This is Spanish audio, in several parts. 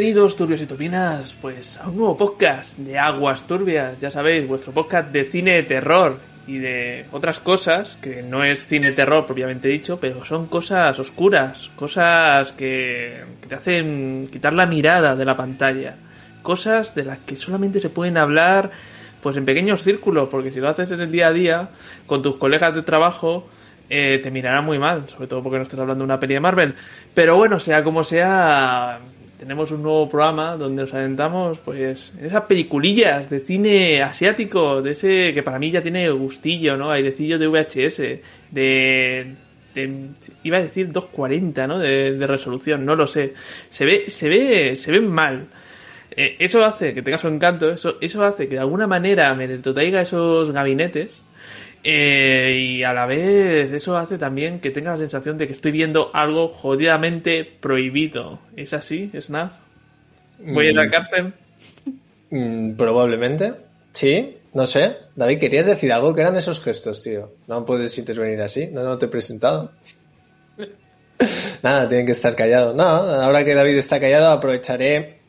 Bienvenidos turbios y turbinas, pues a un nuevo podcast de Aguas Turbias, ya sabéis, vuestro podcast de cine de terror y de otras cosas, que no es cine de terror propiamente dicho, pero son cosas oscuras, cosas que, que te hacen quitar la mirada de la pantalla, cosas de las que solamente se pueden hablar pues en pequeños círculos, porque si lo haces en el día a día, con tus colegas de trabajo, eh, te mirará muy mal, sobre todo porque no estás hablando de una peli de Marvel. Pero bueno, sea como sea, tenemos un nuevo programa donde nos adentramos pues esas peliculillas de cine asiático, de ese que para mí ya tiene gustillo, ¿no? Airecillo de VHS, de, iba a decir 240, ¿no? De, de, resolución, no lo sé. Se ve se ve se ven mal. Eh, eso hace que tenga su encanto, eso eso hace que de alguna manera me traiga esos gabinetes eh, y a la vez eso hace también que tenga la sensación de que estoy viendo algo jodidamente prohibido. ¿Es así, Snaf? ¿Voy a ir a la cárcel? Mm, probablemente. Sí, no sé. David, ¿querías decir algo? ¿Qué eran esos gestos, tío? No puedes intervenir así. No, no te he presentado. Nada, tienen que estar callados. No, ahora que David está callado, aprovecharé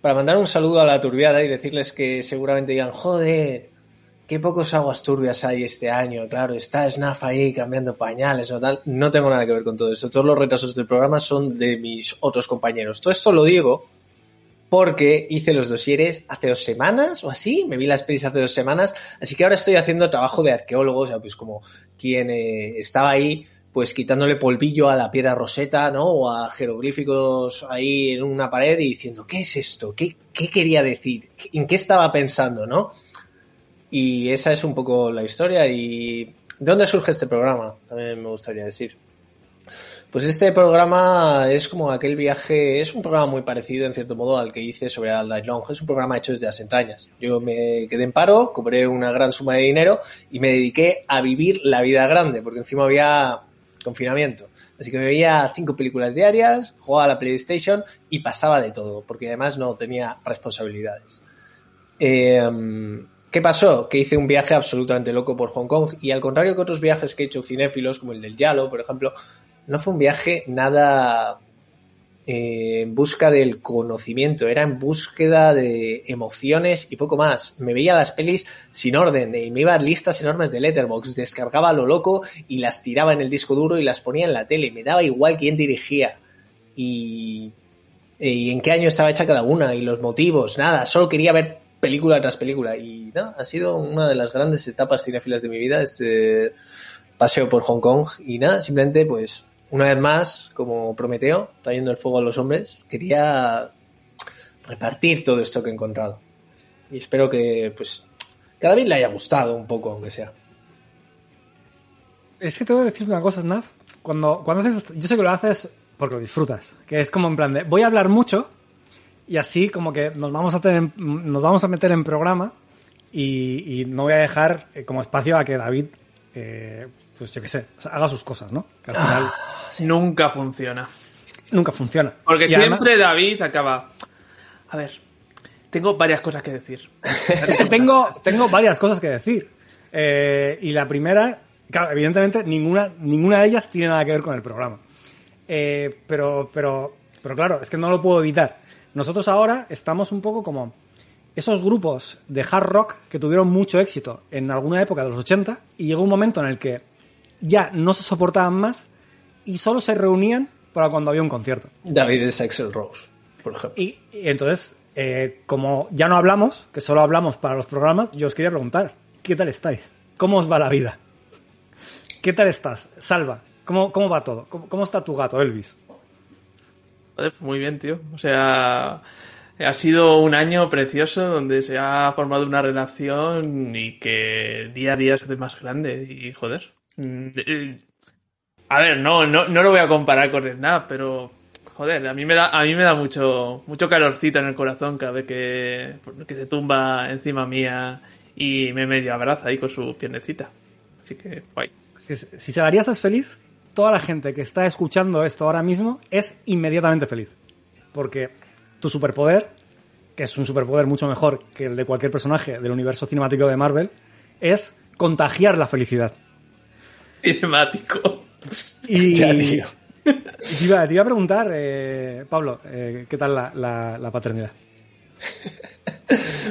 para mandar un saludo a la turbiada y decirles que seguramente digan, joder, qué pocos aguas turbias hay este año, claro, está Snaf ahí cambiando pañales tal. No tengo nada que ver con todo esto. Todos los retrasos del programa son de mis otros compañeros. Todo esto lo digo porque hice los dosieres hace dos semanas o así, me vi las pelis hace dos semanas, así que ahora estoy haciendo trabajo de arqueólogo, o sea, pues como quien eh, estaba ahí pues quitándole polvillo a la piedra roseta, ¿no? O a jeroglíficos ahí en una pared y diciendo, ¿qué es esto? ¿Qué, qué quería decir? ¿En qué estaba pensando, no? Y esa es un poco la historia. ¿Y de dónde surge este programa? También me gustaría decir. Pues este programa es como aquel viaje, es un programa muy parecido en cierto modo al que hice sobre Al Night Long. Es un programa hecho desde las entrañas. Yo me quedé en paro, cobré una gran suma de dinero y me dediqué a vivir la vida grande, porque encima había confinamiento. Así que me veía cinco películas diarias, jugaba a la PlayStation y pasaba de todo, porque además no tenía responsabilidades. Eh, ¿Qué pasó? Que hice un viaje absolutamente loco por Hong Kong y al contrario que otros viajes que he hecho cinéfilos, como el del Yalo, por ejemplo, no fue un viaje nada eh, en busca del conocimiento, era en búsqueda de emociones y poco más. Me veía las pelis sin orden y me iba a listas enormes de Letterbox, descargaba lo loco y las tiraba en el disco duro y las ponía en la tele. Me daba igual quién dirigía y, y en qué año estaba hecha cada una y los motivos, nada, solo quería ver película tras película. Y no, ha sido una de las grandes etapas cinéfilas de mi vida, este paseo por Hong Kong. Y nada, simplemente pues una vez más, como Prometeo, trayendo el fuego a los hombres, quería repartir todo esto que he encontrado. Y espero que pues que a David le haya gustado un poco, aunque sea. Es que te voy a decir una cosa, Snaf. Cuando, cuando haces, yo sé que lo haces porque lo disfrutas. Que es como en plan de, voy a hablar mucho y así como que nos vamos a tener, nos vamos a meter en programa y, y no voy a dejar eh, como espacio a que David, eh, pues yo qué sé, o sea, haga sus cosas, ¿no? Que al final Nunca funciona. nunca funciona. Porque Y además- siempre David acaba. A ver, tengo varias cosas que decir. Tengo, tengo varias cosas que decir. Eh, y la primera, claro, evidentemente ninguna, ninguna de ellas tiene nada que ver con el programa. Eh, pero, pero, pero claro, es que no lo puedo evitar. Nosotros ahora estamos un poco como esos grupos de hard rock que tuvieron mucho éxito en alguna época de los 80 y llegó un momento en el que ya no se soportaban más y solo se reunían para cuando había un concierto. David es Axel Rose, por ejemplo. Y, y entonces, eh, como ya no hablamos, que solo hablamos para los programas, yo os quería preguntar, ¿qué tal estáis? ¿Cómo os va la vida? ¿Qué tal estás? Salva, ¿cómo, cómo va todo? ¿Cómo, cómo está tu gato, Elvis? Joder, muy bien, tío. O sea, ha sido un año precioso donde se ha formado una relación y que día a día se hace más grande. Y joder. mm, eh, A ver, no, no, no lo voy a comparar con Snap, pero joder, a mí me da, a mí me da mucho, mucho calorcito en el corazón cada vez que, que se tumba encima mía y me medio abraza ahí con su piernecita. Así que, guay. Si Salaria estás feliz, toda la gente que está escuchando esto ahora mismo es inmediatamente feliz. Porque tu superpoder, que es un superpoder mucho mejor que el de cualquier personaje del universo cinemático de Marvel, es contagiar la felicidad. Cinemático. Y, Ya, tío. y te, iba, te iba a preguntar, eh, Pablo, eh, ¿qué tal la, la- la paternidad?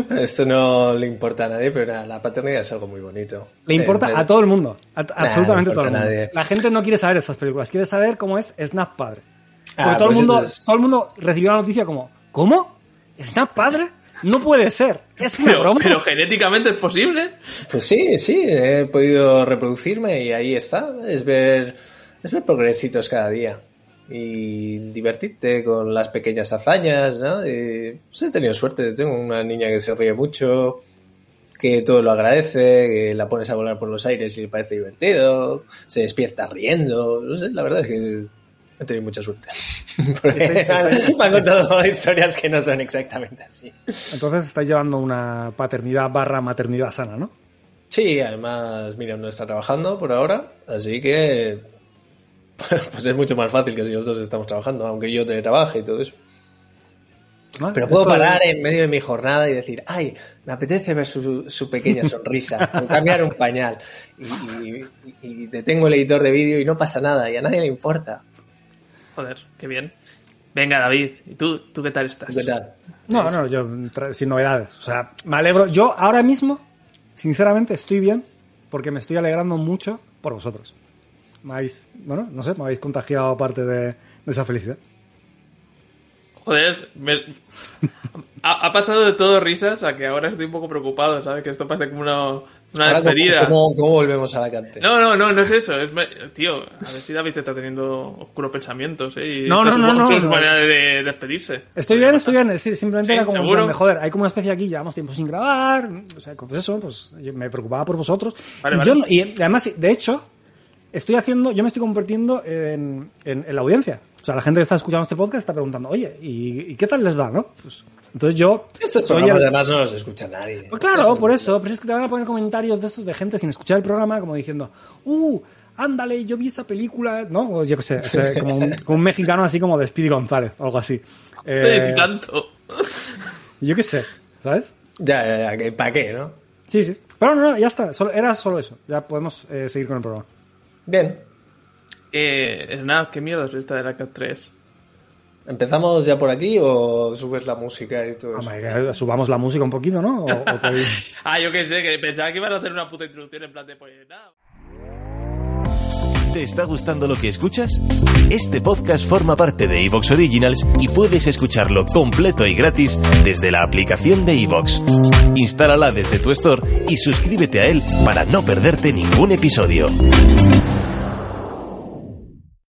Bueno, Esto no le importa a nadie, pero nada, la paternidad es algo muy bonito. Le importa Es- a todo el mundo, a- absolutamente todo el mundo. nadie. La gente no quiere saber estas películas, quiere saber cómo es Snap padre. Porque Ah, todo, el pues mundo, entonces- todo el mundo recibió la noticia como, ¿cómo? ¿Snap padre? No puede ser, es una Pero, broma. pero genéticamente es posible. Pues sí, sí, he podido reproducirme y ahí está. Es ver, es ver progresitos cada día. Y divertirte con las pequeñas hazañas, ¿no? Y, pues, he tenido suerte, tengo una niña que se ríe mucho, que todo lo agradece, que la pones a volar por los aires y le parece divertido, se despierta riendo, no sé, la verdad es que he tenido mucha suerte. Porque me han contado historias que no son exactamente así. Entonces estáis llevando una paternidad barra maternidad sana, ¿no? Sí, además Miriam no está trabajando por ahora, así que pues es mucho más fácil que si los dos estamos trabajando, aunque yo teletrabaje y todo eso. ¿No? Pero puedo parar en medio de mi jornada y decir, ay, me apetece ver su, su pequeña sonrisa, o cambiar un pañal. Y, y- y detengo el editor de vídeo y no pasa nada, y a nadie le importa. Joder, qué bien. Venga, David, ¿y tú, tú qué tal estás? ¿Qué tal? No, no, yo sin novedades. O sea, me alegro. Yo ahora mismo, sinceramente, estoy bien porque me estoy alegrando mucho por vosotros. Me habéis, bueno, no sé, me habéis contagiado parte de, de esa felicidad. Joder, me- ha, ha pasado de todo risas a que ahora estoy un poco preocupado, ¿sabes? Que esto parece como una, una Ahora, ¿cómo, despedida. cómo- cómo volvemos a la cante? No, no, no, no es eso. Es, me- tío, a ver si David está teniendo oscuros pensamientos, ¿eh? Y No, no, es no, su- no, su no. manera de despedirse. Estoy bien, estoy bien. Sí, simplemente Sí, era como, ¿seguro? plan joder, hay como una especie aquí, llevamos tiempo sin grabar. O sea, pues eso, pues yo me preocupaba por vosotros. Vale, y, vale. yo no- y además, de hecho, estoy haciendo, yo me estoy convirtiendo en, en- en la audiencia. O sea, la gente que está escuchando este podcast está preguntando, oye, ¿y, y qué tal les va, no? Pues, entonces yo Estos soy programas el- además no los escucha nadie. Pues claro, por eso, pero es que te van a poner comentarios de estos de gente sin escuchar el programa, como diciendo, uh, ándale, yo vi esa película, ¿no? O yo qué sé, como, un, como un mexicano así como de Speedy González, o algo así. Eh, tanto. yo qué sé, ¿sabes? Ya, ya, ya, que ¿para qué, no? Sí, sí. Pero no, no, ya está, solo, era solo eso, ya podemos eh, seguir con el programa. Bien, Eh, Snap, ¿qué mierda es esta de la Cat 3? ¿empezamos ya por aquí o subes la música y todo eso? Que subamos la música un poquito, ¿no? O- Ah, yo qué sé, que pensaba que iban a hacer una puta introducción en plan de pues nada. ¿Te está gustando lo que escuchas? Este podcast forma parte de Evox Originals y puedes escucharlo completo y gratis desde la aplicación de Evox. Instálala desde tu store y suscríbete a él para no perderte ningún episodio.